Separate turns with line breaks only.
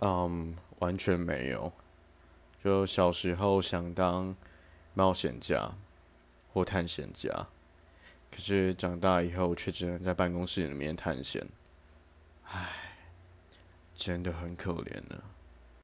嗯完全没有。就小时候想当冒险家或探险家可是长大以后却只能在办公室里面探险。唉真的很可怜呢。